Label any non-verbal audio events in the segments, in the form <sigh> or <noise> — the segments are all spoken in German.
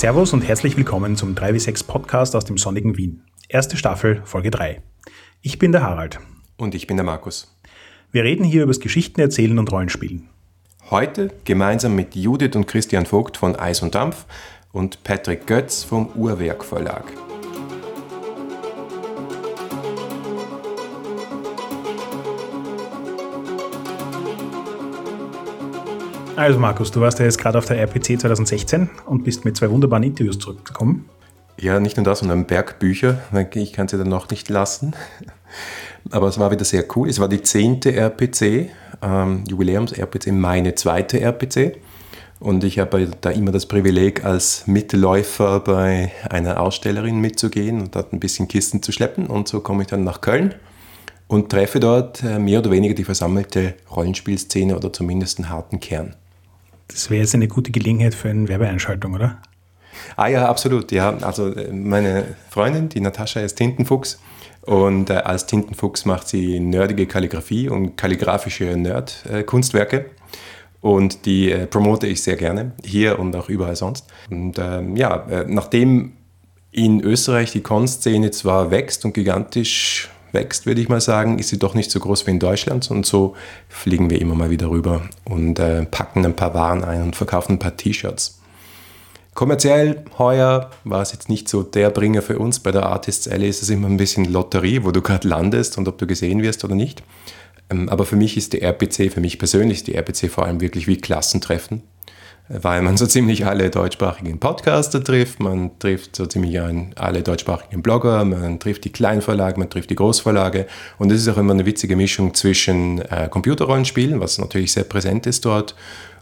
Servus und herzlich willkommen zum 3W6 Podcast aus dem sonnigen Wien. Erste Staffel, Folge 3. Ich bin der Harald. Und ich bin der Markus. Wir reden hier über das Geschichten erzählen und Rollenspielen. Heute gemeinsam mit Judith und Christian Vogt von Eis und Dampf und Patrick Götz vom Uhrwerk Verlag. Also Markus, du warst ja jetzt gerade auf der RPC 2016 und bist mit zwei wunderbaren Interviews zurückgekommen. Ja, nicht nur das, sondern Bergbücher. Ich kann sie dann noch nicht lassen. Aber es war wieder sehr cool. Es war die zehnte RPC, ähm, Jubiläums-RPC, meine zweite RPC. Und ich habe da immer das Privileg, als Mitläufer bei einer Ausstellerin mitzugehen und dort ein bisschen Kisten zu schleppen. Und so komme ich dann nach Köln und treffe dort äh, mehr oder weniger die versammelte Rollenspielszene oder zumindest einen harten Kern. Das wäre jetzt eine gute Gelegenheit für eine Werbeeinschaltung, oder? Ah ja, absolut. Ja, also äh, meine Freundin, die Natascha, ist Tintenfuchs. Und äh, als Tintenfuchs macht sie nerdige Kalligrafie und kalligrafische Nerd-Kunstwerke. Und die äh, promote ich sehr gerne, hier und auch überall sonst. Und ähm, ja, äh, nachdem in Österreich die Kunstszene zwar wächst und gigantisch wächst, würde ich mal sagen, ist sie doch nicht so groß wie in Deutschland. Und so fliegen wir immer mal wieder rüber und äh, packen ein paar Waren ein und verkaufen ein paar T-Shirts. Kommerziell heuer war es jetzt nicht so der Bringer für uns. Bei der Artists Alley ist es immer ein bisschen Lotterie, wo du gerade landest und ob du gesehen wirst oder nicht. Ähm, aber für mich ist die RPC, für mich persönlich die RPC vor allem wirklich wie Klassentreffen weil man so ziemlich alle deutschsprachigen Podcaster trifft, man trifft so ziemlich alle deutschsprachigen Blogger, man trifft die Kleinverlage, man trifft die Großverlage und es ist auch immer eine witzige Mischung zwischen äh, Computerrollenspielen, was natürlich sehr präsent ist dort,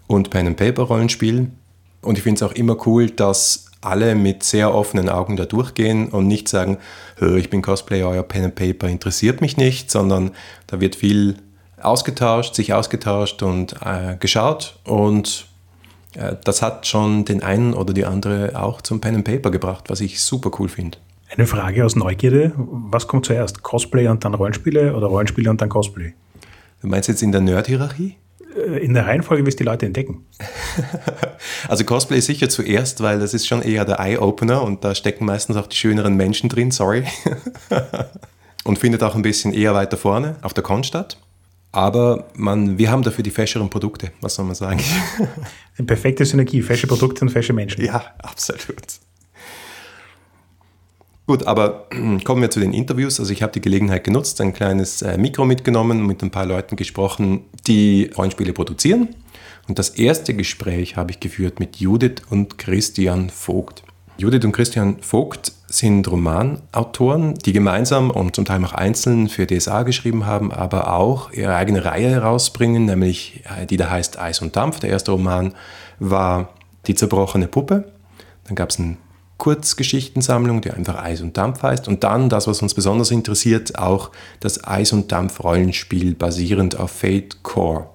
und Pen-and-Paper-Rollenspielen. Und ich finde es auch immer cool, dass alle mit sehr offenen Augen da durchgehen und nicht sagen, ich bin Cosplayer, euer Pen and Paper interessiert mich nicht, sondern da wird viel ausgetauscht, sich ausgetauscht und äh, geschaut und das hat schon den einen oder die andere auch zum Pen and Paper gebracht, was ich super cool finde. Eine Frage aus Neugierde. Was kommt zuerst? Cosplay und dann Rollenspiele oder Rollenspiele und dann Cosplay? Du meinst jetzt in der Nerd-Hierarchie? Äh, in der Reihenfolge, wie es die Leute entdecken. <laughs> also Cosplay sicher zuerst, weil das ist schon eher der Eye-Opener und da stecken meistens auch die schöneren Menschen drin, sorry. <laughs> und findet auch ein bisschen eher weiter vorne auf der Con statt. Aber man, wir haben dafür die fescheren Produkte, was soll man sagen? <laughs> Eine perfekte Synergie, fesche Produkte und fesche Menschen. Ja, absolut. Gut, aber <clears throat> kommen wir zu den Interviews. Also ich habe die Gelegenheit genutzt, ein kleines äh, Mikro mitgenommen, mit ein paar Leuten gesprochen, die Rollenspiele produzieren. Und das erste Gespräch habe ich geführt mit Judith und Christian Vogt. Judith und Christian Vogt sind Romanautoren, die gemeinsam und zum Teil auch einzeln für DSA geschrieben haben, aber auch ihre eigene Reihe herausbringen, nämlich äh, die da heißt Eis und Dampf. Der erste Roman war Die zerbrochene Puppe. Dann gab es eine Kurzgeschichtensammlung, die einfach Eis und Dampf heißt. Und dann, das, was uns besonders interessiert, auch das Eis und Dampf Rollenspiel basierend auf Fate Core.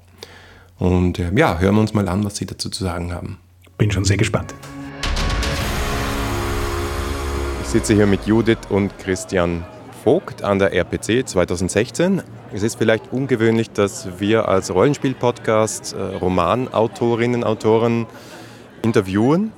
Und äh, ja, hören wir uns mal an, was Sie dazu zu sagen haben. Bin schon sehr gespannt sitze hier mit Judith und Christian Vogt an der RPC 2016. Es ist vielleicht ungewöhnlich, dass wir als Rollenspiel-Podcast äh, Romanautorinnen, Autoren interviewen.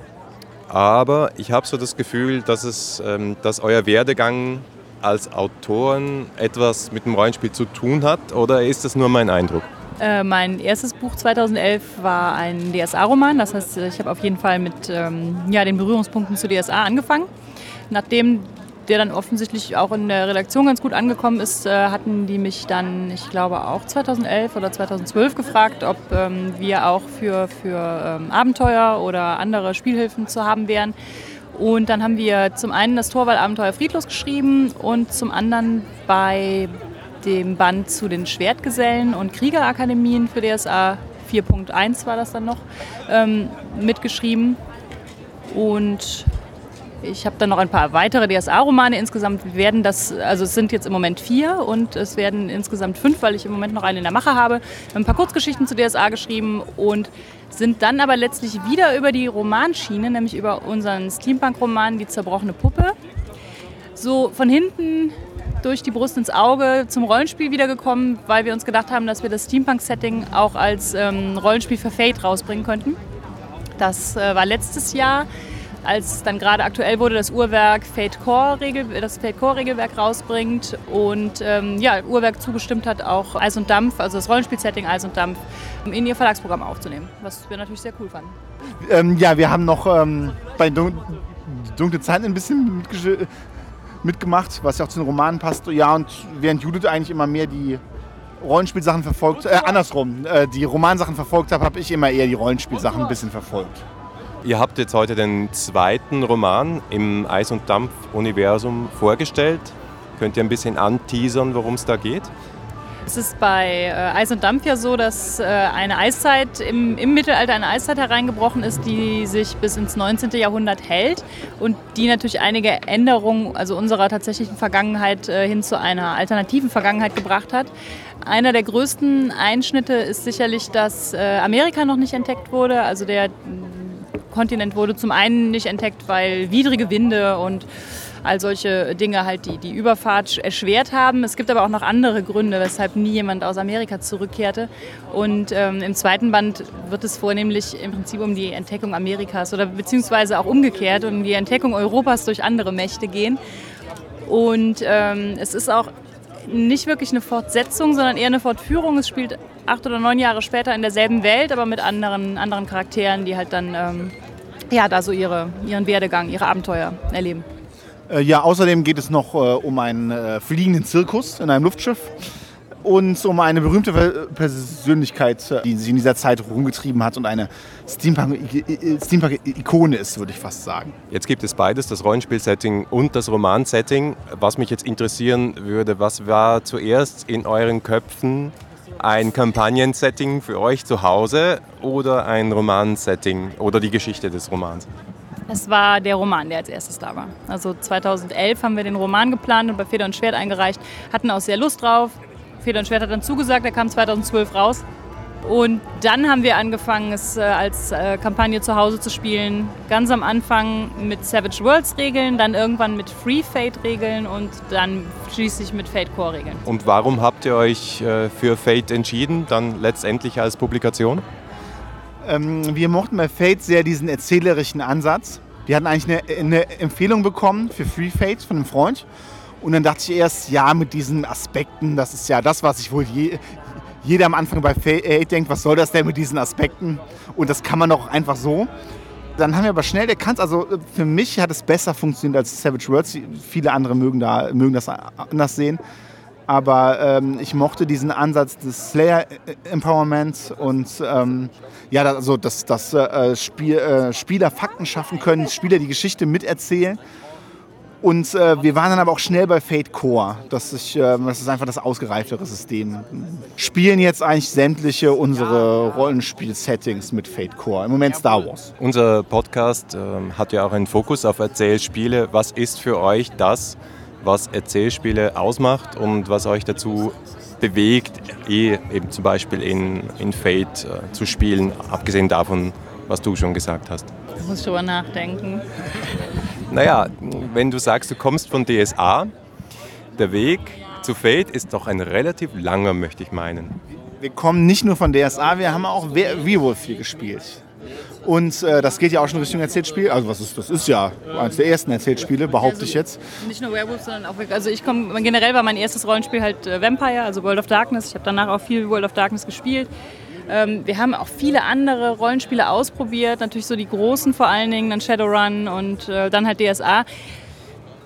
Aber ich habe so das Gefühl, dass, es, ähm, dass euer Werdegang als Autoren etwas mit dem Rollenspiel zu tun hat. Oder ist das nur mein Eindruck? Äh, mein erstes Buch 2011 war ein DSA-Roman. Das heißt, ich habe auf jeden Fall mit ähm, ja, den Berührungspunkten zu DSA angefangen. Nachdem der dann offensichtlich auch in der Redaktion ganz gut angekommen ist, äh, hatten die mich dann, ich glaube auch 2011 oder 2012 gefragt, ob ähm, wir auch für, für ähm, Abenteuer oder andere Spielhilfen zu haben wären. Und dann haben wir zum einen das Torwall-Abenteuer Friedlos geschrieben und zum anderen bei dem Band zu den Schwertgesellen und Kriegerakademien für DSA 4.1 war das dann noch, ähm, mitgeschrieben. Und ich habe dann noch ein paar weitere DSA-Romane. Insgesamt werden das, also es sind jetzt im Moment vier und es werden insgesamt fünf, weil ich im Moment noch eine in der Mache habe. Ein paar Kurzgeschichten zu DSA geschrieben und sind dann aber letztlich wieder über die Romanschiene, nämlich über unseren Steampunk-Roman Die zerbrochene Puppe, so von hinten durch die Brust ins Auge zum Rollenspiel wiedergekommen, weil wir uns gedacht haben, dass wir das Steampunk-Setting auch als ähm, Rollenspiel für Fate rausbringen könnten. Das äh, war letztes Jahr als dann gerade aktuell wurde, das Uhrwerk Fate Core, Regel, das Fate Core Regelwerk rausbringt und ähm, ja, Uhrwerk zugestimmt hat, auch Eis und Dampf, also das Rollenspielsetting Eis und Dampf, in ihr Verlagsprogramm aufzunehmen, was wir natürlich sehr cool fanden. Ähm, ja, wir haben noch ähm, bei Dun Dunkle Zeiten ein bisschen mitgemacht, was ja auch zu den Romanen passt. Ja, und während Judith eigentlich immer mehr die Rollenspielsachen verfolgt, äh, andersrum, äh, die Romansachen verfolgt habe, habe ich immer eher die Rollenspielsachen ein bisschen verfolgt. Ihr habt jetzt heute den zweiten Roman im Eis- und Dampf-Universum vorgestellt. Könnt ihr ein bisschen anteasern, worum es da geht? Es ist bei äh, Eis und Dampf ja so, dass äh, eine Eiszeit im, im, Mittelalter eine Eiszeit hereingebrochen ist, die sich bis ins 19. Jahrhundert hält und die natürlich einige Änderungen, also unserer tatsächlichen Vergangenheit äh, hin zu einer alternativen Vergangenheit gebracht hat. Einer der größten Einschnitte ist sicherlich, dass äh, Amerika noch nicht entdeckt wurde. Also der Kontinent wurde zum einen nicht entdeckt, weil widrige Winde und all solche Dinge halt die, die Überfahrt erschwert haben. Es gibt aber auch noch andere Gründe, weshalb nie jemand aus Amerika zurückkehrte. Und ähm, im zweiten Band wird es vornehmlich im Prinzip um die Entdeckung Amerikas oder beziehungsweise auch umgekehrt, um die Entdeckung Europas durch andere Mächte gehen. Und ähm, es ist auch nicht wirklich eine Fortsetzung, sondern eher eine Fortführung. Es spielt acht oder neun Jahre später in derselben Welt, aber mit anderen, anderen Charakteren, die halt dann ähm, ja, da so ihre, ihren Werdegang, ihre Abenteuer erleben. Äh, ja, außerdem geht es noch äh, um einen äh, fliegenden Zirkus in einem Luftschiff und um eine berühmte Persönlichkeit, die sich in dieser Zeit rumgetrieben hat und eine Steampunk-Ikone ist, würde ich fast sagen. Jetzt gibt es beides, das Rollenspiel-Setting und das Roman-Setting. Was mich jetzt interessieren würde, was war zuerst in euren Köpfen ein Kampagnen-Setting für euch zu Hause oder ein Roman-Setting oder die Geschichte des Romans? Es war der Roman, der als erstes da war. Also 2011 haben wir den Roman geplant und bei Feder und Schwert eingereicht, hatten auch sehr Lust drauf. Feder und Schwert hat dann zugesagt, der kam 2012 raus. Und dann haben wir angefangen, es äh, als äh, Kampagne zu Hause zu spielen. Ganz am Anfang mit Savage Worlds Regeln, dann irgendwann mit Free Fate Regeln und dann schließlich mit Fate Core Regeln. Und warum habt ihr euch äh, für Fate entschieden, dann letztendlich als Publikation? Ähm, wir mochten bei Fate sehr diesen erzählerischen Ansatz. Wir hatten eigentlich eine, eine Empfehlung bekommen für Free Fate von einem Freund. Und dann dachte ich erst, ja, mit diesen Aspekten, das ist ja das, was ich wohl je, jeder am Anfang bei Fate denkt, was soll das denn mit diesen Aspekten? Und das kann man doch einfach so. Dann haben wir aber schnell erkannt, also für mich hat es besser funktioniert als Savage Worlds. Viele andere mögen, da, mögen das anders sehen. Aber ähm, ich mochte diesen Ansatz des Slayer-Empowerments und ähm, ja, also dass, dass äh, Spiel, äh, Spieler Fakten schaffen können, Spieler die Geschichte miterzählen. Und äh, wir waren dann aber auch schnell bei Fate Core. Das ist, äh, das ist einfach das ausgereiftere System. Spielen jetzt eigentlich sämtliche unsere Rollenspiel-Settings mit Fate Core. Im Moment Star Wars. Unser Podcast äh, hat ja auch einen Fokus auf Erzählspiele. Was ist für euch das, was Erzählspiele ausmacht und was euch dazu bewegt, eh eben zum Beispiel in, in Fate äh, zu spielen, abgesehen davon, was du schon gesagt hast? Ich muss drüber nachdenken. Naja, wenn du sagst, du kommst von DSA, der Weg zu Fate ist doch ein relativ langer, möchte ich meinen. Wir kommen nicht nur von DSA, wir haben auch Werewolf hier gespielt. Und äh, das geht ja auch schon Richtung Erzählspiel. Also was ist, das ist ja eines der ersten Erzählspiele, behaupte ich jetzt. Nicht nur Werewolf, sondern auch, also ich komme, generell war mein erstes Rollenspiel halt äh, Vampire, also World of Darkness. Ich habe danach auch viel World of Darkness gespielt. Ähm, wir haben auch viele andere Rollenspiele ausprobiert, natürlich so die großen vor allen Dingen, dann Shadowrun und äh, dann halt DSA.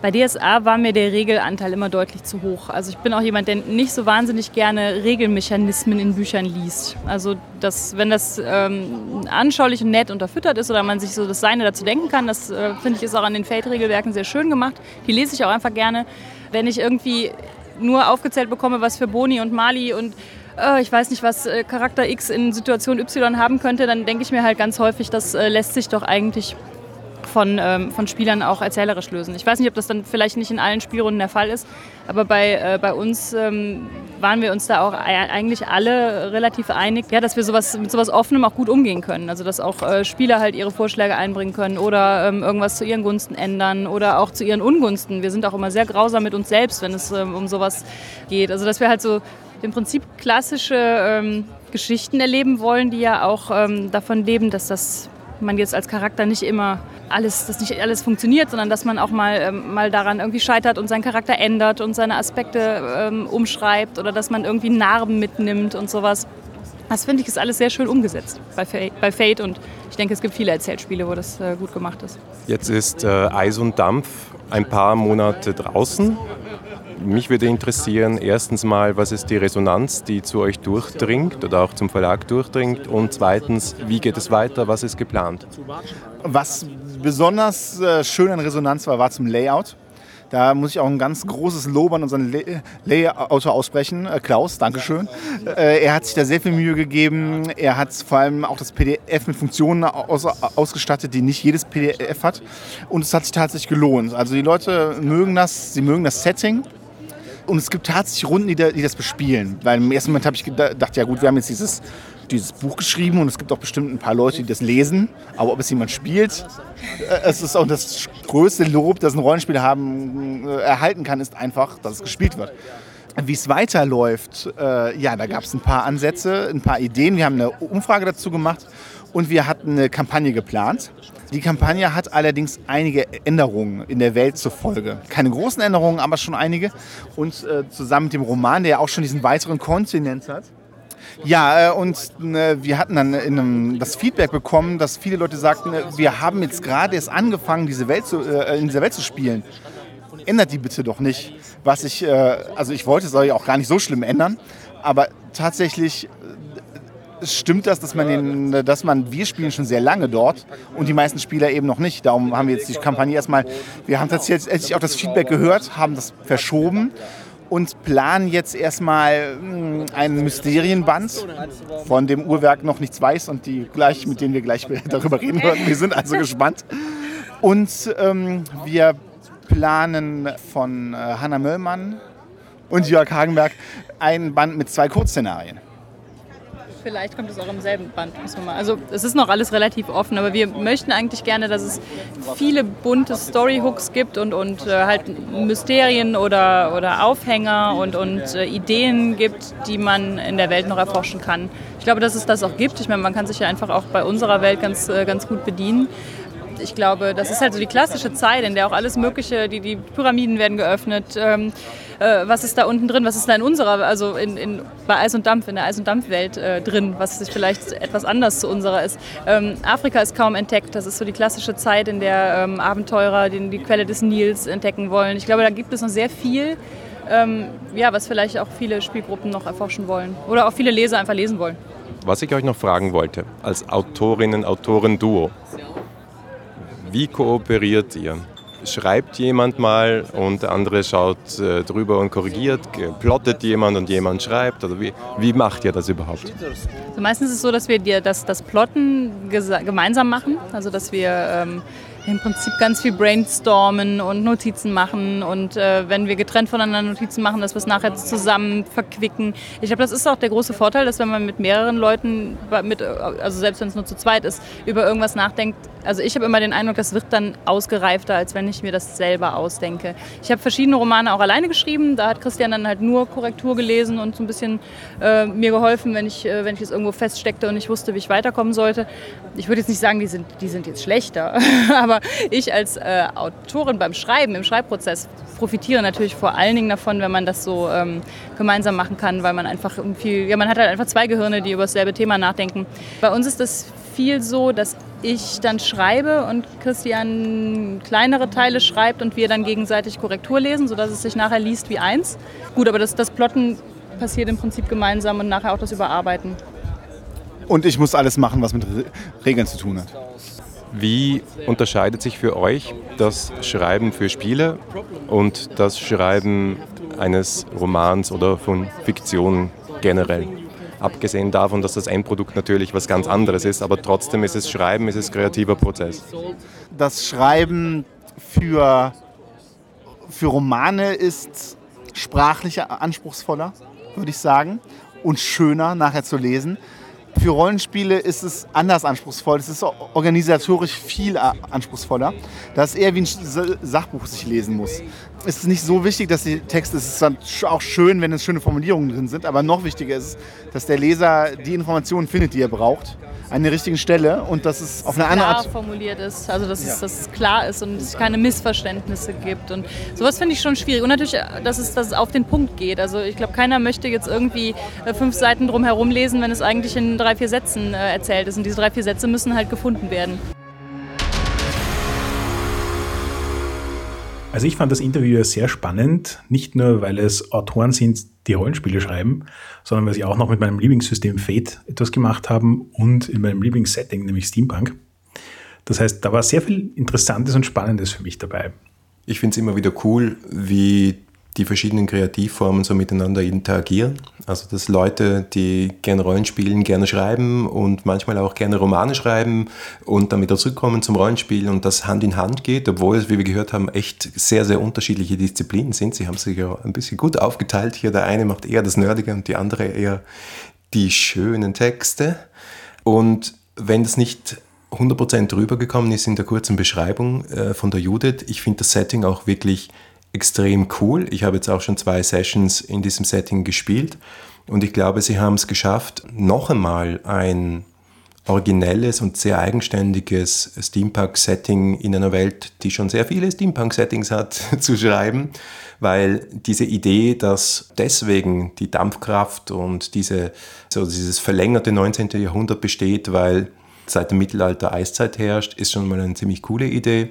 Bei DSA war mir der Regelanteil immer deutlich zu hoch. Also ich bin auch jemand, der nicht so wahnsinnig gerne Regelmechanismen in Büchern liest. Also das, wenn das ähm, anschaulich und nett unterfüttert ist oder man sich so das Seine dazu denken kann, das äh, finde ich ist auch an den Fate-Regelwerken sehr schön gemacht. Die lese ich auch einfach gerne. Wenn ich irgendwie nur aufgezählt bekomme, was für Boni und Mali und äh, ich weiß nicht, was äh, Charakter X in Situation Y haben könnte, dann denke ich mir halt ganz häufig, das äh, lässt sich doch eigentlich von, ähm, von Spielern auch erzählerisch lösen. Ich weiß nicht, ob das dann vielleicht nicht in allen Spielrunden der Fall ist, aber bei, äh, bei uns ähm, waren wir uns da auch eigentlich alle relativ einig, ja, dass wir sowas, mit sowas Offenem auch gut umgehen können. Also dass auch äh, Spieler halt ihre Vorschläge einbringen können oder ähm, irgendwas zu ihren Gunsten ändern oder auch zu ihren Ungunsten. Wir sind auch immer sehr grausam mit uns selbst, wenn es ähm, um sowas geht. Also dass wir halt so im Prinzip klassische ähm, Geschichten erleben wollen, die ja auch ähm, davon leben, dass das man jetzt als Charakter nicht immer alles, dass nicht alles funktioniert, sondern dass man auch mal, ähm, mal daran irgendwie scheitert und seinen Charakter ändert und seine Aspekte ähm, umschreibt oder dass man irgendwie Narben mitnimmt und sowas. Das finde ich ist alles sehr schön umgesetzt bei Fate, bei Fate und ich denke, es gibt viele Erzählspiele, wo das äh, gut gemacht ist. Jetzt ist äh, Eis und Dampf ein paar Monate draußen. Mich würde interessieren, erstens mal, was ist die Resonanz, die zu euch durchdringt oder auch zum Verlag durchdringt? Und zweitens, wie geht es weiter? Was ist geplant? Was besonders äh, schön an Resonanz war, war zum Layout. Da muss ich auch ein ganz großes Lob an unseren Layouter aussprechen. Äh, Klaus, Dankeschön. Äh, er hat sich da sehr viel Mühe gegeben. Er hat vor allem auch das PDF mit Funktionen aus, ausgestattet, die nicht jedes PDF hat. Und es hat sich tatsächlich gelohnt. Also die Leute mögen das, sie mögen das Setting. Und es gibt tatsächlich Runden, die, die das bespielen. Weil im ersten Moment habe ich gedacht, ja gut, wir haben jetzt dieses dieses Buch geschrieben und es gibt auch bestimmt ein paar Leute, die das lesen. Aber ob es jemand spielt, äh, es ist auch das größte Lob, das ein Rollenspiel haben, äh, erhalten kann, ist einfach, dass es gespielt wird. Wie es weiterläuft, äh, ja, da gab es ein paar Ansätze, ein paar Ideen. Wir haben eine Umfrage dazu gemacht und wir hatten eine Kampagne geplant. Die Kampagne hat allerdings einige Änderungen in der Welt zur Folge. Keine großen Änderungen, aber schon einige. Und äh, zusammen mit dem Roman, der ja auch schon diesen weiteren Kontinent hat, ja, äh, und äh, wir hatten dann in einem, das Feedback bekommen, dass viele Leute sagten, äh, wir haben jetzt gerade erst angefangen, diese Welt zu, in dieser Welt zu spielen. Ändert die bitte doch nicht. Was ich, also ich wollte es ja auch gar nicht so schlimm ändern, aber tatsächlich stimmt das, dass man, den, dass man, wir spielen schon sehr lange dort und die meisten Spieler eben noch nicht. Darum haben wir jetzt die Kampagne erstmal, wir haben tatsächlich auch das Feedback gehört, haben das verschoben und planen jetzt erstmal hm, einen Mysterienband, von dem Uhrwerk noch nichts weiß und die gleich, mit denen wir gleich <laughs> darüber reden werden. Wir sind also gespannt. Und ähm, wir planen von äh, Hanna Möllmann und Jörg Hagenberg einen Band mit zwei Kurzszenarien. Vielleicht kommt es auch im selben Band. Also es ist noch alles relativ offen, aber wir möchten eigentlich gerne, dass es viele bunte Storyhooks gibt und, und äh, halt Mysterien oder, oder Aufhänger und, und äh, Ideen gibt, die man in der Welt noch erforschen kann. Ich glaube, dass es das auch gibt. Ich meine, man kann sich ja einfach auch bei unserer Welt ganz, äh, ganz gut bedienen ich glaube, das ist halt so die klassische Zeit, in der auch alles Mögliche, die, die Pyramiden werden geöffnet. Ähm, äh, was ist da unten drin? Was ist da in unserer, also in, in, bei Eis und Dampf, in der Eis- und Dampfwelt äh, drin, was vielleicht etwas anders zu unserer ist? Ähm, Afrika ist kaum entdeckt. Das ist so die klassische Zeit, in der ähm, Abenteurer den, die Quelle des Nils entdecken wollen. Ich glaube, da gibt es noch sehr viel. Ähm, ja, was vielleicht auch viele Spielgruppen noch erforschen wollen oder auch viele Leser einfach lesen wollen. Was ich euch noch fragen wollte, als Autorinnen-Autoren-Duo, wie kooperiert ihr? Schreibt jemand mal und der andere schaut äh, drüber und korrigiert, plottet jemand und jemand schreibt? Oder wie, wie macht ihr das überhaupt? Also meistens ist es so, dass wir dir das, das Plotten gemeinsam machen, also dass wir ähm, im Prinzip ganz viel brainstormen und Notizen machen und äh, wenn wir getrennt voneinander Notizen machen, dass wir es nachher zusammen verquicken. Ich glaube, das ist auch der große Vorteil, dass wenn man mit mehreren Leuten, mit, also selbst wenn es nur zu zweit ist, über irgendwas nachdenkt. Also ich habe immer den Eindruck, das wird dann ausgereifter, als wenn ich mir das selber ausdenke. Ich habe verschiedene Romane auch alleine geschrieben. Da hat Christian dann halt nur Korrektur gelesen und so ein bisschen äh, mir geholfen, wenn ich, äh, es irgendwo feststeckte und ich wusste, wie ich weiterkommen sollte. Ich würde jetzt nicht sagen, die sind, die sind jetzt schlechter, <laughs> aber ich als äh, Autorin beim Schreiben, im Schreibprozess, profitiere natürlich vor allen Dingen davon, wenn man das so ähm, gemeinsam machen kann, weil man einfach viel, ja, man hat halt einfach zwei Gehirne, die über dasselbe Thema nachdenken. Bei uns ist das viel so, dass ich dann schreibe und Christian kleinere Teile schreibt und wir dann gegenseitig Korrektur lesen, sodass es sich nachher liest wie eins. Gut, aber das, das Plotten passiert im Prinzip gemeinsam und nachher auch das Überarbeiten. Und ich muss alles machen, was mit Regeln zu tun hat. Wie unterscheidet sich für euch das Schreiben für Spiele und das Schreiben eines Romans oder von Fiktion generell? Abgesehen davon, dass das Endprodukt natürlich was ganz anderes ist, aber trotzdem ist es Schreiben, ist es kreativer Prozess. Das Schreiben für, für Romane ist sprachlich anspruchsvoller, würde ich sagen, und schöner nachher zu lesen für Rollenspiele ist es anders anspruchsvoll. Es ist organisatorisch viel anspruchsvoller. Das ist eher wie ein Sachbuch, das ich lesen muss. Es ist nicht so wichtig, dass die Texte, es ist dann auch schön, wenn es schöne Formulierungen drin sind, aber noch wichtiger ist, dass der Leser die Informationen findet, die er braucht an der richtigen Stelle und dass es auf eine andere Art formuliert ist, also dass, ja. es, dass es klar ist und es keine Missverständnisse gibt und sowas finde ich schon schwierig und natürlich, dass es, dass es auf den Punkt geht. Also ich glaube, keiner möchte jetzt irgendwie äh, fünf Seiten drumherum lesen, wenn es eigentlich in drei, vier Sätzen äh, erzählt ist und diese drei, vier Sätze müssen halt gefunden werden. Also ich fand das Interview sehr spannend, nicht nur weil es Autoren sind, die Rollenspiele schreiben, sondern weil sie auch noch mit meinem Lieblingssystem Fate etwas gemacht haben und in meinem Lieblingssetting, nämlich Steampunk. Das heißt, da war sehr viel Interessantes und Spannendes für mich dabei. Ich finde es immer wieder cool, wie die verschiedenen Kreativformen so miteinander interagieren. Also dass Leute, die gerne Rollenspielen, gerne schreiben und manchmal auch gerne Romane schreiben und wieder zurückkommen zum Rollenspiel und das Hand in Hand geht, obwohl es, wie wir gehört haben, echt sehr, sehr unterschiedliche Disziplinen sind. Sie haben sich ja ein bisschen gut aufgeteilt hier. Der eine macht eher das Nerdige und die andere eher die schönen Texte. Und wenn das nicht 100% rübergekommen ist in der kurzen Beschreibung äh, von der Judith, ich finde das Setting auch wirklich extrem cool. Ich habe jetzt auch schon zwei Sessions in diesem Setting gespielt und ich glaube, sie haben es geschafft, noch einmal ein originelles und sehr eigenständiges Steampunk-Setting in einer Welt, die schon sehr viele Steampunk-Settings hat, <laughs> zu schreiben, weil diese Idee, dass deswegen die Dampfkraft und diese, so dieses verlängerte 19. Jahrhundert besteht, weil seit dem Mittelalter Eiszeit herrscht, ist schon mal eine ziemlich coole Idee.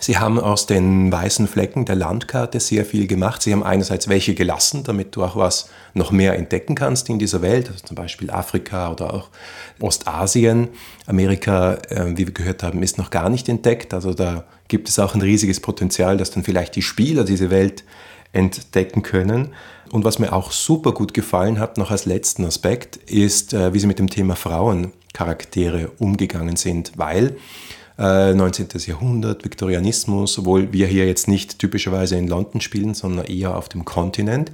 Sie haben aus den weißen Flecken der Landkarte sehr viel gemacht. Sie haben einerseits welche gelassen, damit du auch was noch mehr entdecken kannst in dieser Welt, also zum Beispiel Afrika oder auch Ostasien. Amerika, äh, wie wir gehört haben, ist noch gar nicht entdeckt. Also da gibt es auch ein riesiges Potenzial, dass dann vielleicht die Spieler diese Welt entdecken können. Und was mir auch super gut gefallen hat, noch als letzten Aspekt, ist, äh, wie sie mit dem Thema Frauencharaktere umgegangen sind, weil 19. Äh, Jahrhundert, Viktorianismus, obwohl wir hier jetzt nicht typischerweise in London spielen, sondern eher auf dem Kontinent,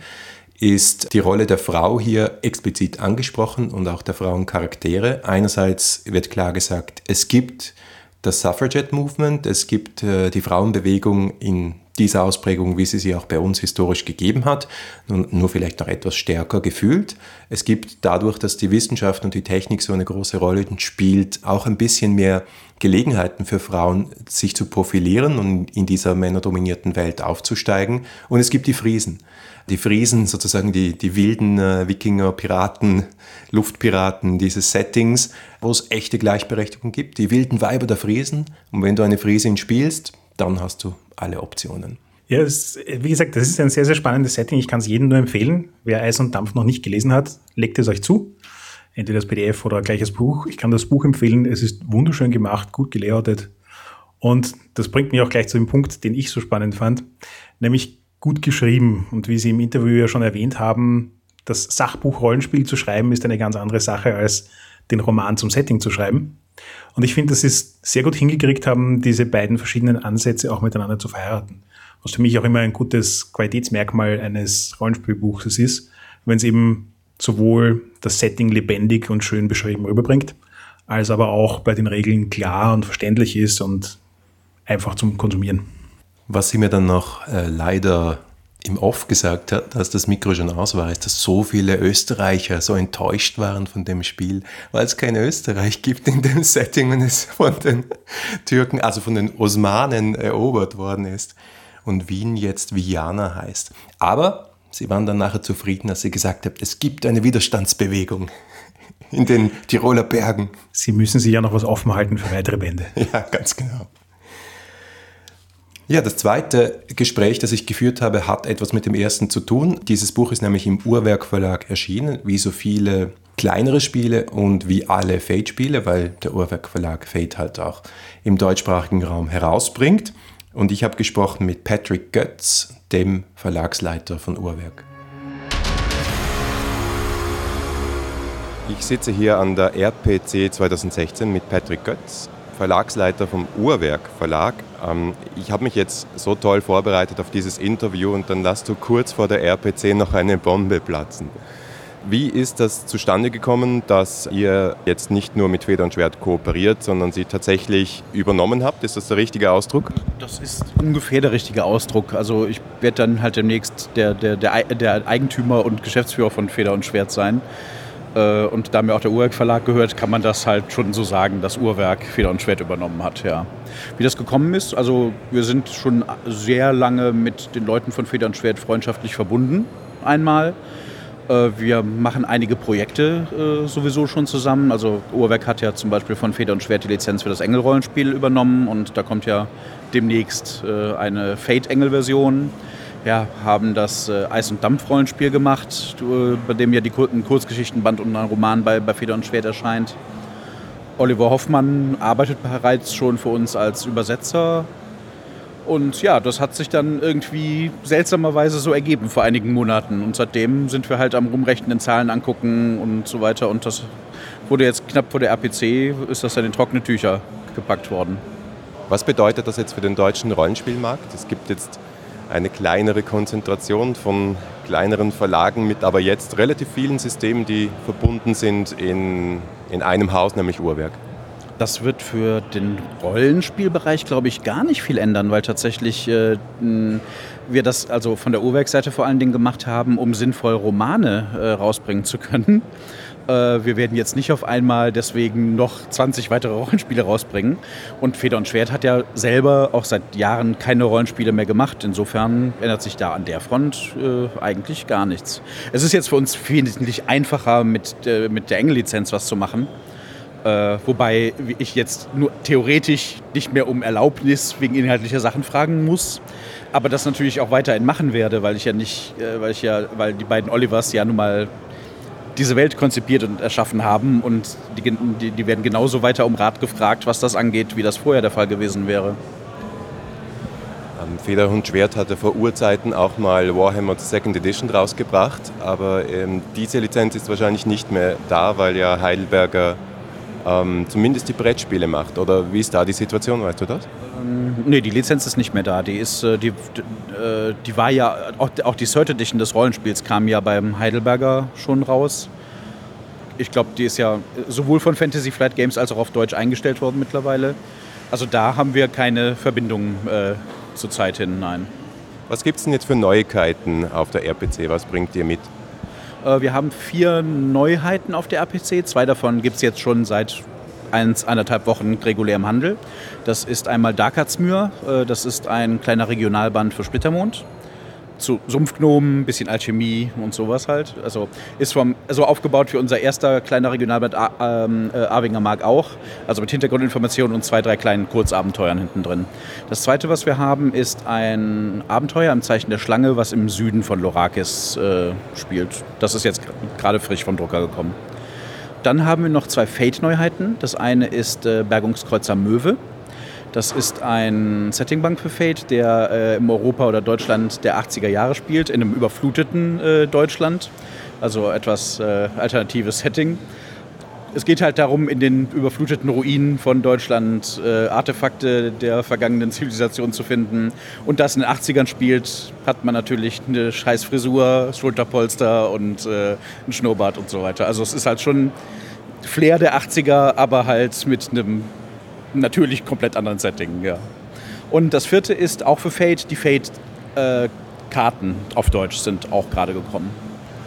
ist die Rolle der Frau hier explizit angesprochen und auch der Frauencharaktere. Einerseits wird klar gesagt, es gibt das Suffragette Movement, es gibt äh, die Frauenbewegung in dieser Ausprägung, wie sie sie auch bei uns historisch gegeben hat, nur, nur vielleicht noch etwas stärker gefühlt. Es gibt dadurch, dass die Wissenschaft und die Technik so eine große Rolle spielt, auch ein bisschen mehr Gelegenheiten für Frauen, sich zu profilieren und in dieser männerdominierten Welt aufzusteigen. Und es gibt die Friesen. Die Friesen, sozusagen die, die wilden äh, Wikinger, Piraten, Luftpiraten dieses Settings, wo es echte Gleichberechtigung gibt. Die wilden Weiber der Friesen. Und wenn du eine Friesin spielst, dann hast du alle Optionen. Ja, das, wie gesagt, das ist ein sehr, sehr spannendes Setting. Ich kann es jedem nur empfehlen. Wer Eis und Dampf noch nicht gelesen hat, legt es euch zu. Entweder das PDF oder gleich das Buch. Ich kann das Buch empfehlen. Es ist wunderschön gemacht, gut gelayoutet. Und das bringt mich auch gleich zu dem Punkt, den ich so spannend fand, nämlich gut geschrieben. Und wie Sie im Interview ja schon erwähnt haben, das Sachbuch Rollenspiel zu schreiben ist eine ganz andere Sache als den Roman zum Setting zu schreiben. Und ich finde, dass sie es sehr gut hingekriegt haben, diese beiden verschiedenen Ansätze auch miteinander zu verheiraten. Was für mich auch immer ein gutes Qualitätsmerkmal eines Rollenspielbuches ist, wenn es eben sowohl das Setting lebendig und schön beschrieben rüberbringt, als aber auch bei den Regeln klar und verständlich ist und einfach zum Konsumieren. Was sie mir dann noch äh, leider im Off gesagt hat, dass das Mikro schon aus war, ist, dass so viele Österreicher so enttäuscht waren von dem Spiel, weil es kein Österreich gibt in dem Setting und es von den Türken, also von den Osmanen erobert worden ist und Wien jetzt Viana heißt. Aber sie waren dann nachher zufrieden, dass sie gesagt haben, es gibt eine Widerstandsbewegung <laughs> in den Tiroler Bergen. Sie müssen sich ja noch was offen halten für weitere Bände. <laughs> Ja, ganz genau. Ja, das zweite Gespräch, das ich geführt habe, hat etwas mit dem ersten zu tun. Dieses Buch ist nämlich im Uhrwerk Verlag erschienen, wie so viele kleinere Spiele und wie alle Fate-Spiele, weil der Uhrwerk Verlag Fate halt auch im deutschsprachigen Raum herausbringt. Und ich habe gesprochen mit Patrick Götz, dem Verlagsleiter von Uhrwerk. Ich sitze hier an der RPC 2016 mit Patrick Götz. Verlagsleiter vom Uhrwerk Verlag. Ähm, ich habe mich jetzt so toll vorbereitet auf dieses Interview und dann lass du kurz vor der RPC noch eine Bombe platzen. Wie ist das zustande gekommen, dass ihr jetzt nicht nur mit Feder und Schwert kooperiert, sondern sie tatsächlich übernommen habt? Ist das der richtige Ausdruck? Das ist ungefähr der richtige Ausdruck. Also ich werde dann halt demnächst der, der, der, der Eigentümer und Geschäftsführer von Feder und Schwert sein. Äh, und da mir auch der Uhrwerk Verlag gehört, kann man das halt schon so sagen, dass Uhrwerk Feder und Schwert übernommen hat. Ja. Wie das gekommen ist, also wir sind schon sehr lange mit den Leuten von Feder und Schwert freundschaftlich verbunden. Einmal. Äh, wir machen einige Projekte äh, sowieso schon zusammen. Also Uhrwerk hat ja zum Beispiel von Feder und Schwert die Lizenz für das Engel-Rollenspiel übernommen und da kommt ja demnächst eine Fate-Engel-Version ja, haben das äh, Eis- und Dampf-Rollenspiel gemacht, äh, bei dem ja die ein Kurzgeschichtenband und ein Roman bei, bei Feder und Schwert erscheint. Oliver Hoffmann arbeitet bereits schon für uns als Übersetzer. Und ja, das hat sich dann irgendwie seltsamerweise so ergeben vor einigen Monaten. Und seitdem sind wir halt am rumrechnen, Zahlen angucken und so weiter. Und das wurde jetzt knapp vor der RPC, ist das dann in trockene Tücher gepackt worden. Was bedeutet das jetzt für den deutschen Rollenspielmarkt? Es gibt jetzt eine kleinere Konzentration von kleineren Verlagen mit aber jetzt relativ vielen Systemen, die verbunden sind in, in einem Haus, nämlich Uhrwerk. Das wird für den Rollenspielbereich, glaube ich, gar nicht viel ändern, weil tatsächlich äh, wir das also von der Uhrwerkseite vor allen Dingen gemacht haben, um sinnvoll Romane äh, rausbringen zu können. Äh, wir werden jetzt nicht auf einmal deswegen noch 20 weitere Rollenspiele rausbringen. Und Feder und Schwert hat ja selber auch seit Jahren keine Rollenspiele mehr gemacht. Insofern ändert sich da an der Front äh, eigentlich gar nichts. Es ist jetzt für uns wesentlich einfacher, mit, äh, mit der Engel-Lizenz was zu machen. Äh, wobei ich jetzt nur theoretisch nicht mehr um Erlaubnis wegen inhaltlicher Sachen fragen muss. Aber das natürlich auch weiterhin machen werde, weil ich ja nicht, äh, weil ich ja, weil die beiden Olivers ja nun mal diese Welt konzipiert und erschaffen haben. Und die, die, die werden genauso weiter um Rat gefragt, was das angeht, wie das vorher der Fall gewesen wäre. Ähm, Federhund Schwert hatte vor Urzeiten auch mal Warhammer Second Edition rausgebracht, aber ähm, diese Lizenz ist wahrscheinlich nicht mehr da, weil ja Heidelberger ähm, zumindest die Brettspiele macht. Oder wie ist da die Situation, weißt du das? Ähm, nee, die Lizenz ist nicht mehr da. Die, ist, äh, die, äh, die war ja, auch, auch die Third Edition des Rollenspiels kam ja beim Heidelberger schon raus. Ich glaube, die ist ja sowohl von Fantasy Flight Games als auch auf Deutsch eingestellt worden mittlerweile. Also da haben wir keine Verbindung äh, zur Zeit hin, nein. Was gibt es denn jetzt für Neuigkeiten auf der RPC? Was bringt ihr mit? Äh, wir haben vier Neuheiten auf der RPC. Zwei davon gibt es jetzt schon seit eins, anderthalb Wochen regulär im Handel. Das ist einmal Darkatzmür, äh, das ist ein kleiner Regionalband für Splittermond. Zu Sumpfgnomen, bisschen Alchemie und sowas halt. Also ist vom, also aufgebaut für unser erster kleiner Regionalband ähm, äh, Arwinger Mark auch. Also mit Hintergrundinformationen und zwei, drei kleinen Kurzabenteuern hinten drin. Das zweite, was wir haben, ist ein Abenteuer im Zeichen der Schlange, was im Süden von Lorakis äh, spielt. Das ist jetzt gerade frisch vom Drucker gekommen. Dann haben wir noch zwei Fate-Neuheiten. Das eine ist äh, Bergungskreuzer Möwe. Das ist ein Settingbank für Fate, der äh, im Europa oder Deutschland der 80er Jahre spielt, in einem überfluteten äh, Deutschland. Also etwas äh, alternatives Setting. Es geht halt darum, in den überfluteten Ruinen von Deutschland äh, Artefakte der vergangenen Zivilisation zu finden. Und das in den 80ern spielt, hat man natürlich eine scheiß Frisur, Schulterpolster und äh, ein Schnurrbart und so weiter. Also es ist halt schon Flair der 80er, aber halt mit einem natürlich komplett anderen Setting. Ja. Und das vierte ist auch für Fate, die Fate-Karten äh, auf Deutsch sind auch gerade gekommen.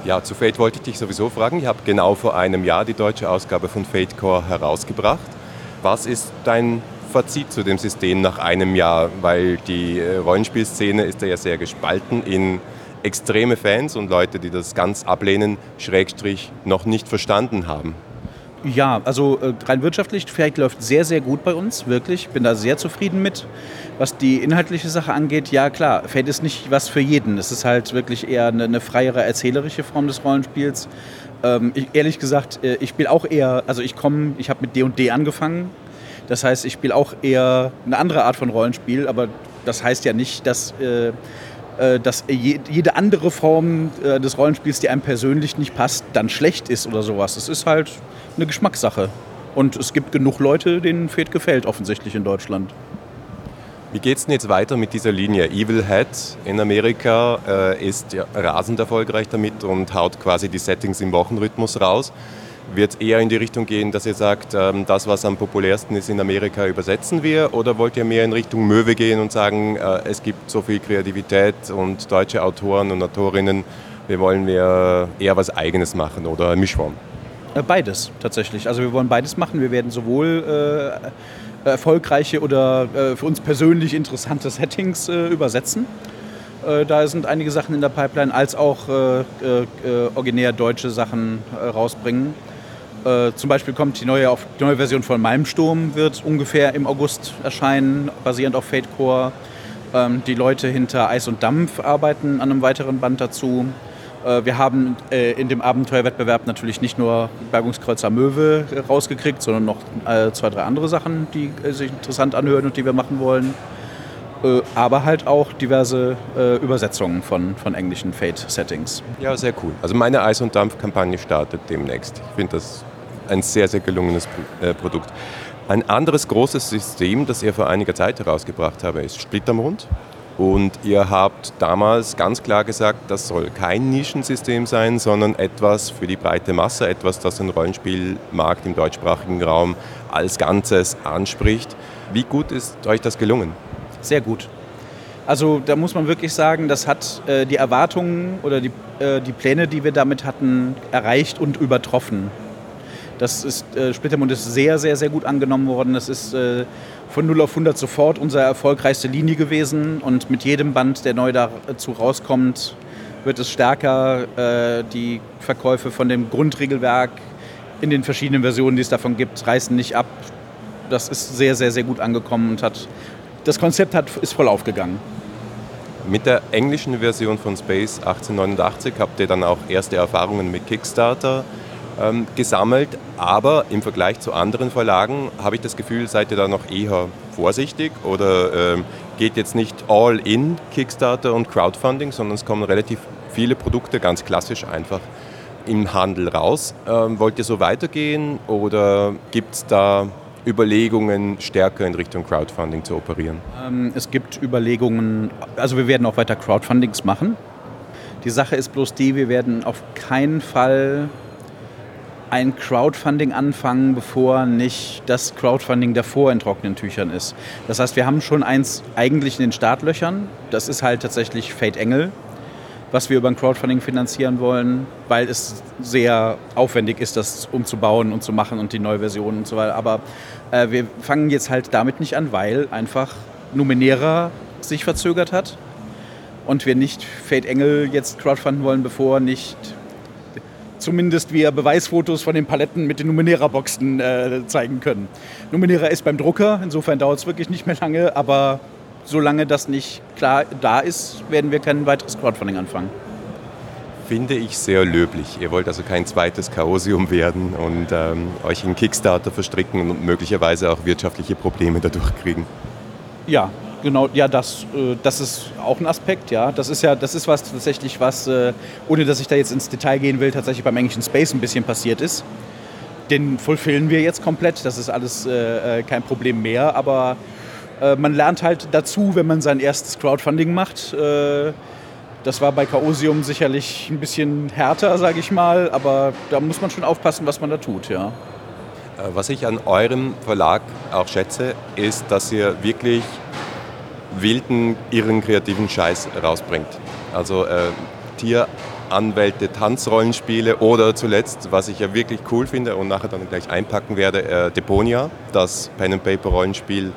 Ja, zu Fate wollte ich dich sowieso fragen. Ich habe genau vor einem Jahr die deutsche Ausgabe von Fate Core herausgebracht. Was ist dein Fazit zu dem System nach einem Jahr? Weil die äh, Rollenspielszene ist ja sehr gespalten in extreme Fans und Leute, die das ganz ablehnen, Schrägstrich noch nicht verstanden haben. Ja, also äh, rein wirtschaftlich, vielleicht läuft sehr, sehr gut bei uns, wirklich. Bin da sehr zufrieden mit. Was die inhaltliche Sache angeht, ja klar, Fate ist nicht was für jeden. Es ist halt wirklich eher eine, eine freiere, erzählerische Form des Rollenspiels. Ähm, ich, ehrlich gesagt, äh, ich spiele auch eher, also ich komme, ich habe mit D&D angefangen. Das heißt, ich spiele auch eher eine andere Art von Rollenspiel, aber das heißt ja nicht, dass... Äh dass jede andere Form äh, des Rollenspiels, die einem persönlich nicht passt, dann schlecht ist oder sowas. Es ist halt eine Geschmackssache. Und es gibt genug Leute, denen Fed gefällt, offensichtlich in Deutschland. Wie geht es denn jetzt weiter mit dieser Linie? Evil Hat in Amerika äh, ist rasend erfolgreich damit und haut quasi die Settings im Wochenrhythmus raus. Wird es eher in die Richtung gehen, dass ihr sagt, ähm, das, was am populärsten ist in Amerika, übersetzen wir? Oder wollt ihr mehr in Richtung Möwe gehen und sagen, äh, es gibt so viel Kreativität und deutsche Autoren und Autorinnen, wir wollen wir eher was Eigenes machen oder Mischform? Äh, beides tatsächlich. Also wir wollen beides machen. Wir werden sowohl äh, erfolgreiche oder äh, für uns persönlich interessante Settings äh, übersetzen. Äh, da sind einige Sachen in der Pipeline, als auch äh, äh, originär deutsche Sachen rausbringen. Zum Beispiel kommt die neue, die neue Version von Malmsturm, wird ungefähr im August erscheinen, basierend auf Fate Core. Ähm, die Leute hinter Eis und Dampf arbeiten an einem weiteren Band dazu. Äh, wir haben äh, in dem Abenteuerwettbewerb natürlich nicht nur Bergungskreuzer Möwe rausgekriegt, sondern noch äh, zwei, drei andere Sachen, die sich interessant anhören und die wir machen wollen. Aber halt auch diverse Übersetzungen von, von englischen Fate-Settings. Ja, sehr cool. Also meine Eis- und Dampf-Kampagne startet demnächst. Ich finde das ein sehr, sehr gelungenes Produkt. Ein anderes großes System, das ihr vor einiger Zeit herausgebracht habt, ist Splittermond. Und ihr habt damals ganz klar gesagt, das soll kein Nischensystem sein, sondern etwas für die breite Masse, etwas, das den Rollenspielmarkt im deutschsprachigen Raum als Ganzes anspricht. Wie gut ist euch das gelungen? Sehr gut. Also da muss man wirklich sagen, das hat äh, die Erwartungen oder die, äh, die Pläne, die wir damit hatten, erreicht und übertroffen. Das ist, äh, Splittermund ist sehr, sehr, sehr gut angenommen worden. Das ist äh, von 0 auf 100 sofort unsere erfolgreichste Linie gewesen und mit jedem Band, der neu dazu rauskommt, wird es stärker. Äh, die Verkäufe von dem Grundregelwerk in den verschiedenen Versionen, die es davon gibt, reißen nicht ab. Das ist sehr, sehr, sehr gut angekommen und hat das Konzept hat, ist voll aufgegangen. Mit der englischen Version von Space 1889 habt ihr dann auch erste Erfahrungen mit Kickstarter ähm, gesammelt. Aber im Vergleich zu anderen Verlagen habe ich das Gefühl, seid ihr da noch eher vorsichtig oder ähm, geht jetzt nicht all in Kickstarter und Crowdfunding, sondern es kommen relativ viele Produkte ganz klassisch einfach im Handel raus. Ähm, wollt ihr so weitergehen oder gibt es da Überlegungen, stärker in Richtung Crowdfunding zu operieren? Ähm, es gibt Überlegungen, also wir werden auch weiter Crowdfundings machen. Die Sache ist bloß die, wir werden auf keinen Fall ein Crowdfunding anfangen, bevor nicht das Crowdfunding davor in trockenen Tüchern ist. Das heißt, wir haben schon eins eigentlich in den Startlöchern. Das ist halt tatsächlich Fate Engel, was wir über ein Crowdfunding finanzieren wollen, weil es sehr aufwendig ist, das umzubauen und zu machen und die neue Version und so weiter. Aber äh, wir fangen jetzt halt damit nicht an, weil einfach Numenera sich verzögert hat und wir nicht Fate Engel jetzt crowdfunden wollen, bevor nicht zumindest wir Beweisfotos von den Paletten mit den Numenera-Boxen äh, zeigen können. Numenera ist beim Drucker, insofern dauert es wirklich nicht mehr lange, aber solange das nicht klar da ist, werden wir kein weiteres Crowdfunding anfangen. Finde ich sehr löblich. Ihr wollt also kein zweites Chaosium werden und ähm, euch in Kickstarter verstricken und möglicherweise auch wirtschaftliche Probleme dadurch kriegen. Ja, Genau, ja, das, äh, das ist auch ein Aspekt, ja. Das ist ja, das ist was tatsächlich, was, äh, ohne dass ich da jetzt ins Detail gehen will, tatsächlich beim englischen Space ein bisschen passiert ist. Den fulfillen wir jetzt komplett, das ist alles äh, äh kein Problem mehr, aber äh, man lernt halt dazu, wenn man sein erstes Crowdfunding macht. Äh, das war bei Chaosium sicherlich ein bisschen härter, sage ich mal, aber da muss man schon aufpassen, was man da tut, ja. Was ich an eurem Verlag auch schätze, ist, dass ihr wirklich wilden, irren, kreativen Scheiß rausbringt. Also äh, Tieranwälte, Tanzrollenspiele oder zuletzt, was ich ja wirklich cool finde und nachher dann gleich einpacken werde, äh, Deponia, das Pen-and-Paper-Rollenspiel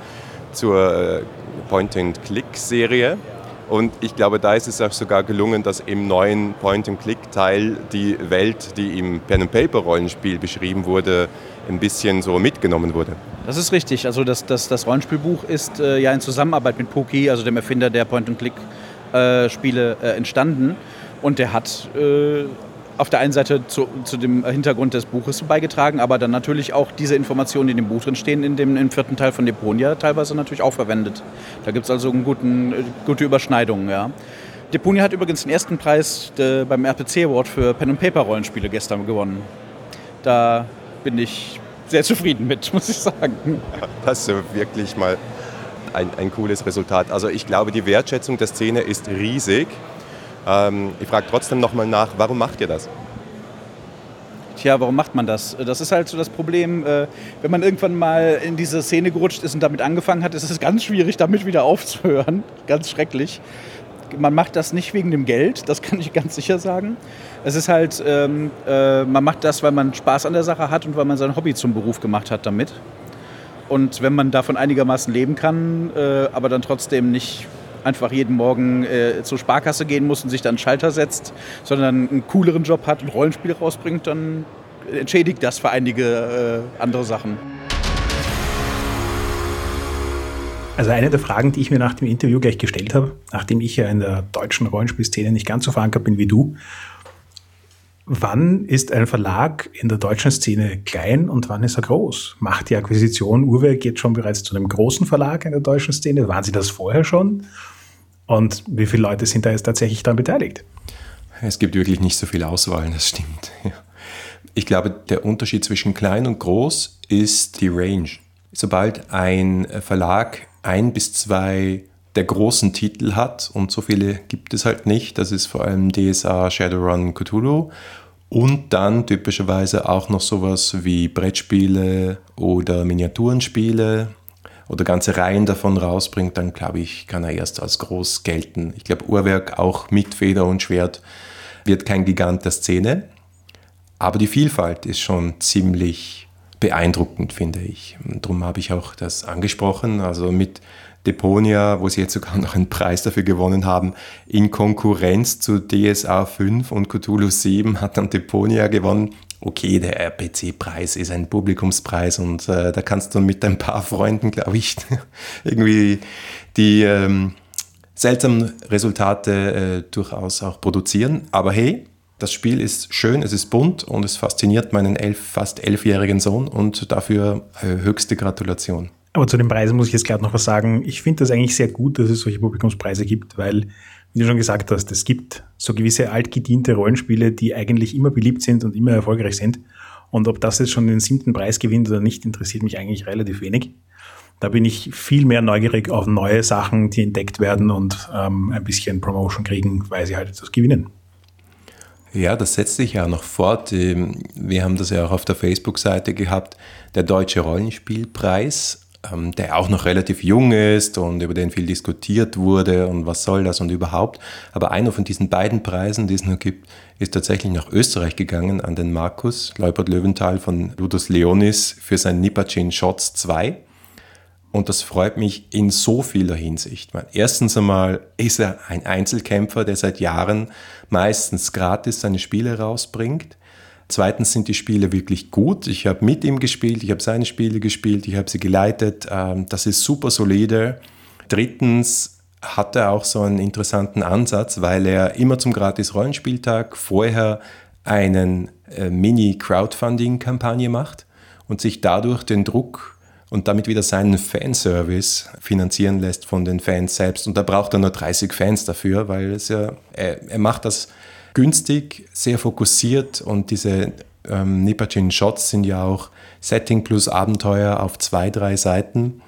zur äh, Point-and-Click-Serie. Und ich glaube, da ist es auch sogar gelungen, dass im neuen Point-and-Click-Teil die Welt, die im Pen-and-Paper-Rollenspiel beschrieben wurde, ein bisschen so mitgenommen wurde. Das ist richtig. Also das, das, das Rollenspielbuch ist äh, ja in Zusammenarbeit mit Poki, also dem Erfinder der Point-and-Click-Spiele, äh, äh, entstanden. Und der hat äh, auf der einen Seite zu, zu, dem Hintergrund des Buches beigetragen, aber dann natürlich auch diese Informationen, die in dem Buch drin stehen, in dem im vierten Teil von Deponia teilweise natürlich auch verwendet. Da gibt es also guten, äh, gute Überschneidungen. Ja. Deponia hat übrigens den ersten Preis de, äh, beim RPC Award für Pen-and-Paper-Rollenspiele gestern gewonnen. Da bin ich sehr zufrieden mit, <laughs> muss ich sagen. Das ist wirklich mal ein, ein cooles Resultat. Also ich glaube, die Wertschätzung der Szene ist riesig. Ähm, ich frage trotzdem nochmal nach, warum macht ihr das? Tja, warum macht man das? Das ist halt so das Problem, äh, wenn man irgendwann mal in diese Szene gerutscht ist und damit angefangen hat, ist es ganz schwierig, damit wieder aufzuhören. <laughs> Ganz schrecklich. Man macht das nicht wegen dem Geld, das kann ich ganz sicher sagen. Es ist halt, ähm, äh, man macht das, weil man Spaß an der Sache hat und weil man sein Hobby zum Beruf gemacht hat damit. Und wenn man davon einigermaßen leben kann, äh, aber dann trotzdem nicht einfach jeden Morgen äh, zur Sparkasse gehen muss und sich dann einen Schalter setzt, sondern einen cooleren Job hat und Rollenspiele rausbringt, dann entschädigt das für einige äh, andere Sachen. Also eine der Fragen, die ich mir nach dem Interview gleich gestellt habe, nachdem ich ja in der deutschen Rollenspielszene nicht ganz so verankert bin wie du, wann ist ein Verlag in der deutschen Szene klein und wann ist er groß? Macht die Akquisition Uhrwerk jetzt schon bereits zu einem großen Verlag in der deutschen Szene? Waren sie das vorher schon? Und wie viele Leute sind da jetzt tatsächlich daran beteiligt? Es gibt wirklich nicht so viel Auswahl, das stimmt. <laughs> Ich glaube, der Unterschied zwischen klein und groß ist die Range. Sobald ein Verlag ein bis zwei der großen Titel hat und so viele gibt es halt nicht, das ist vor allem DSA, Shadowrun, Cthulhu und dann typischerweise auch noch sowas wie Brettspiele oder Miniaturenspiele oder ganze Reihen davon rausbringt, dann glaube ich, kann er erst als groß gelten. Ich glaube, Uhrwerk auch mit Feder und Schwert wird kein Gigant der Szene, aber die Vielfalt ist schon ziemlich beeindruckend, finde ich. Darum habe ich auch das angesprochen. Also mit Deponia, wo sie jetzt sogar noch einen Preis dafür gewonnen haben, in Konkurrenz zu DSA 5 und Cthulhu 7 hat dann Deponia gewonnen. Okay, der RPC-Preis ist ein Publikumspreis und äh, da kannst du mit ein paar Freunden, glaube ich, <laughs> irgendwie die ähm, seltsamen Resultate äh, durchaus auch produzieren. Aber hey, das Spiel ist schön, es ist bunt und es fasziniert meinen elf, fast elfjährigen Sohn und dafür äh, höchste Gratulation. Aber zu den Preisen muss ich jetzt gerade noch was sagen. Ich finde das eigentlich sehr gut, dass es solche Publikumspreise gibt, weil, wie du schon gesagt hast, es gibt so gewisse altgediente Rollenspiele, die eigentlich immer beliebt sind und immer erfolgreich sind. Und ob das jetzt schon den siebten Preis gewinnt oder nicht, interessiert mich eigentlich relativ wenig. Da bin ich viel mehr neugierig auf neue Sachen, die entdeckt werden und ähm, ein bisschen Promotion kriegen, weil sie halt etwas gewinnen. Ja, das setzt sich ja noch fort. Ähm, wir haben das ja auch auf der Facebook-Seite gehabt. Der Deutsche Rollenspielpreis ähm, der auch noch relativ jung ist und über den viel diskutiert wurde und was soll das und überhaupt. Aber einer von diesen beiden Preisen, die es nur gibt, ist tatsächlich nach Österreich gegangen an den Markus Leupert Löwenthal von Ludus Leonis für sein Nipacin Shots 2. Und das freut mich in so vieler Hinsicht. Erstens einmal ist er ein Einzelkämpfer, der seit Jahren meistens gratis seine Spiele rausbringt. Zweitens sind die Spiele wirklich gut. Ich habe mit ihm gespielt, ich habe seine Spiele gespielt, ich habe sie geleitet. Ähm, das ist super solide. Drittens hat er auch so einen interessanten Ansatz, weil er immer zum Gratis-Rollenspieltag vorher einen äh, Mini-Crowdfunding-Kampagne macht und sich dadurch den Druck und damit wieder seinen Fanservice finanzieren lässt von den Fans selbst. Und da braucht er nur 30 Fans dafür, weil es ja, er, er macht das günstig, sehr fokussiert und diese ähm, Nipacin Shots sind ja auch Setting plus Abenteuer auf zwei, drei Seiten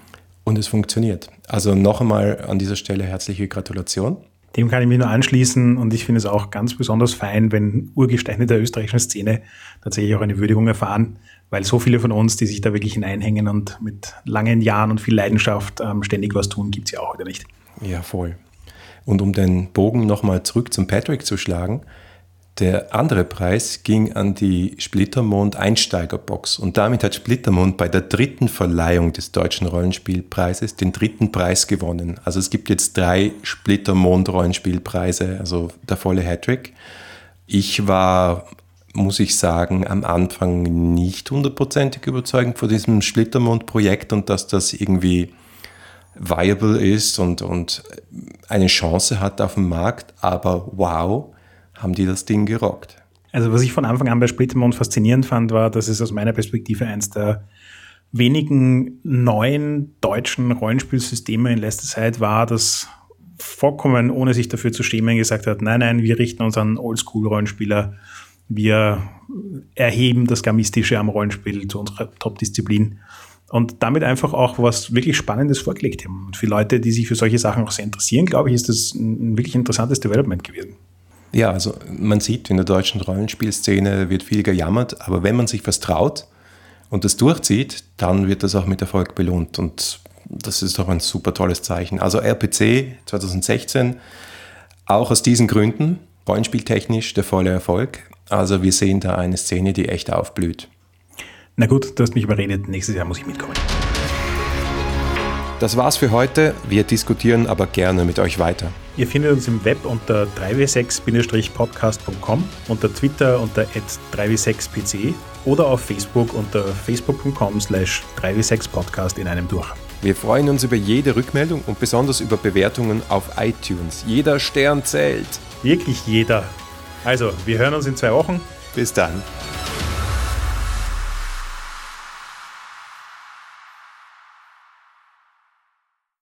und es funktioniert. Also noch einmal an dieser Stelle herzliche Gratulation. Dem kann ich mich nur anschließen und ich finde es auch ganz besonders fein, wenn Urgesteine der österreichischen Szene tatsächlich auch eine Würdigung erfahren, weil so viele von uns, die sich da wirklich hineinhängen und mit langen Jahren und viel Leidenschaft ähm, ständig was tun, gibt es ja auch wieder nicht. Ja, voll. Und um den Bogen nochmal zurück zum Patrick zu schlagen, der andere Preis ging an die Splittermond Einsteigerbox und damit hat Splittermond bei der dritten Verleihung des Deutschen Rollenspielpreises den dritten Preis gewonnen. Also es gibt jetzt drei Splittermond Rollenspielpreise, also der volle Hattrick. Ich war, muss ich sagen, am Anfang nicht hundertprozentig überzeugend von diesem Splittermond Projekt und dass das irgendwie viable ist und, und eine Chance hat auf dem Markt, aber wow, haben die das Ding gerockt. Also was ich von Anfang an bei Splittermond faszinierend fand, war, dass es aus meiner Perspektive eins der wenigen neuen deutschen Rollenspielsysteme in letzter Zeit war, das vollkommen ohne sich dafür zu schämen gesagt hat, nein, nein, wir richten uns an Oldschool-Rollenspieler, wir erheben das Gamistische am Rollenspiel zu unserer Top-Disziplin und damit einfach auch was wirklich Spannendes vorgelegt haben. Und für Leute, die sich für solche Sachen auch sehr interessieren, glaube ich, ist das ein wirklich interessantes Development gewesen. Ja, also man sieht, in der deutschen Rollenspielszene wird viel gejammert, aber wenn man sich was traut und das durchzieht, dann wird das auch mit Erfolg belohnt. Und das ist doch ein super tolles Zeichen. Also RPC 2016, auch aus diesen Gründen, rollenspieltechnisch der volle Erfolg. Also wir sehen da eine Szene, die echt aufblüht. Na gut, du hast mich überredet, nächstes Jahr muss ich mitkommen. Das war's für heute. Wir diskutieren aber gerne mit euch weiter. Ihr findet uns im Web unter 3w6-podcast.com, unter Twitter unter 3w6pc oder auf Facebook unter facebook.com slash 3w6podcast in einem durch. Wir freuen uns über jede Rückmeldung und besonders über Bewertungen auf iTunes. Jeder Stern zählt. Wirklich jeder. Also, wir hören uns in zwei Wochen. Bis dann.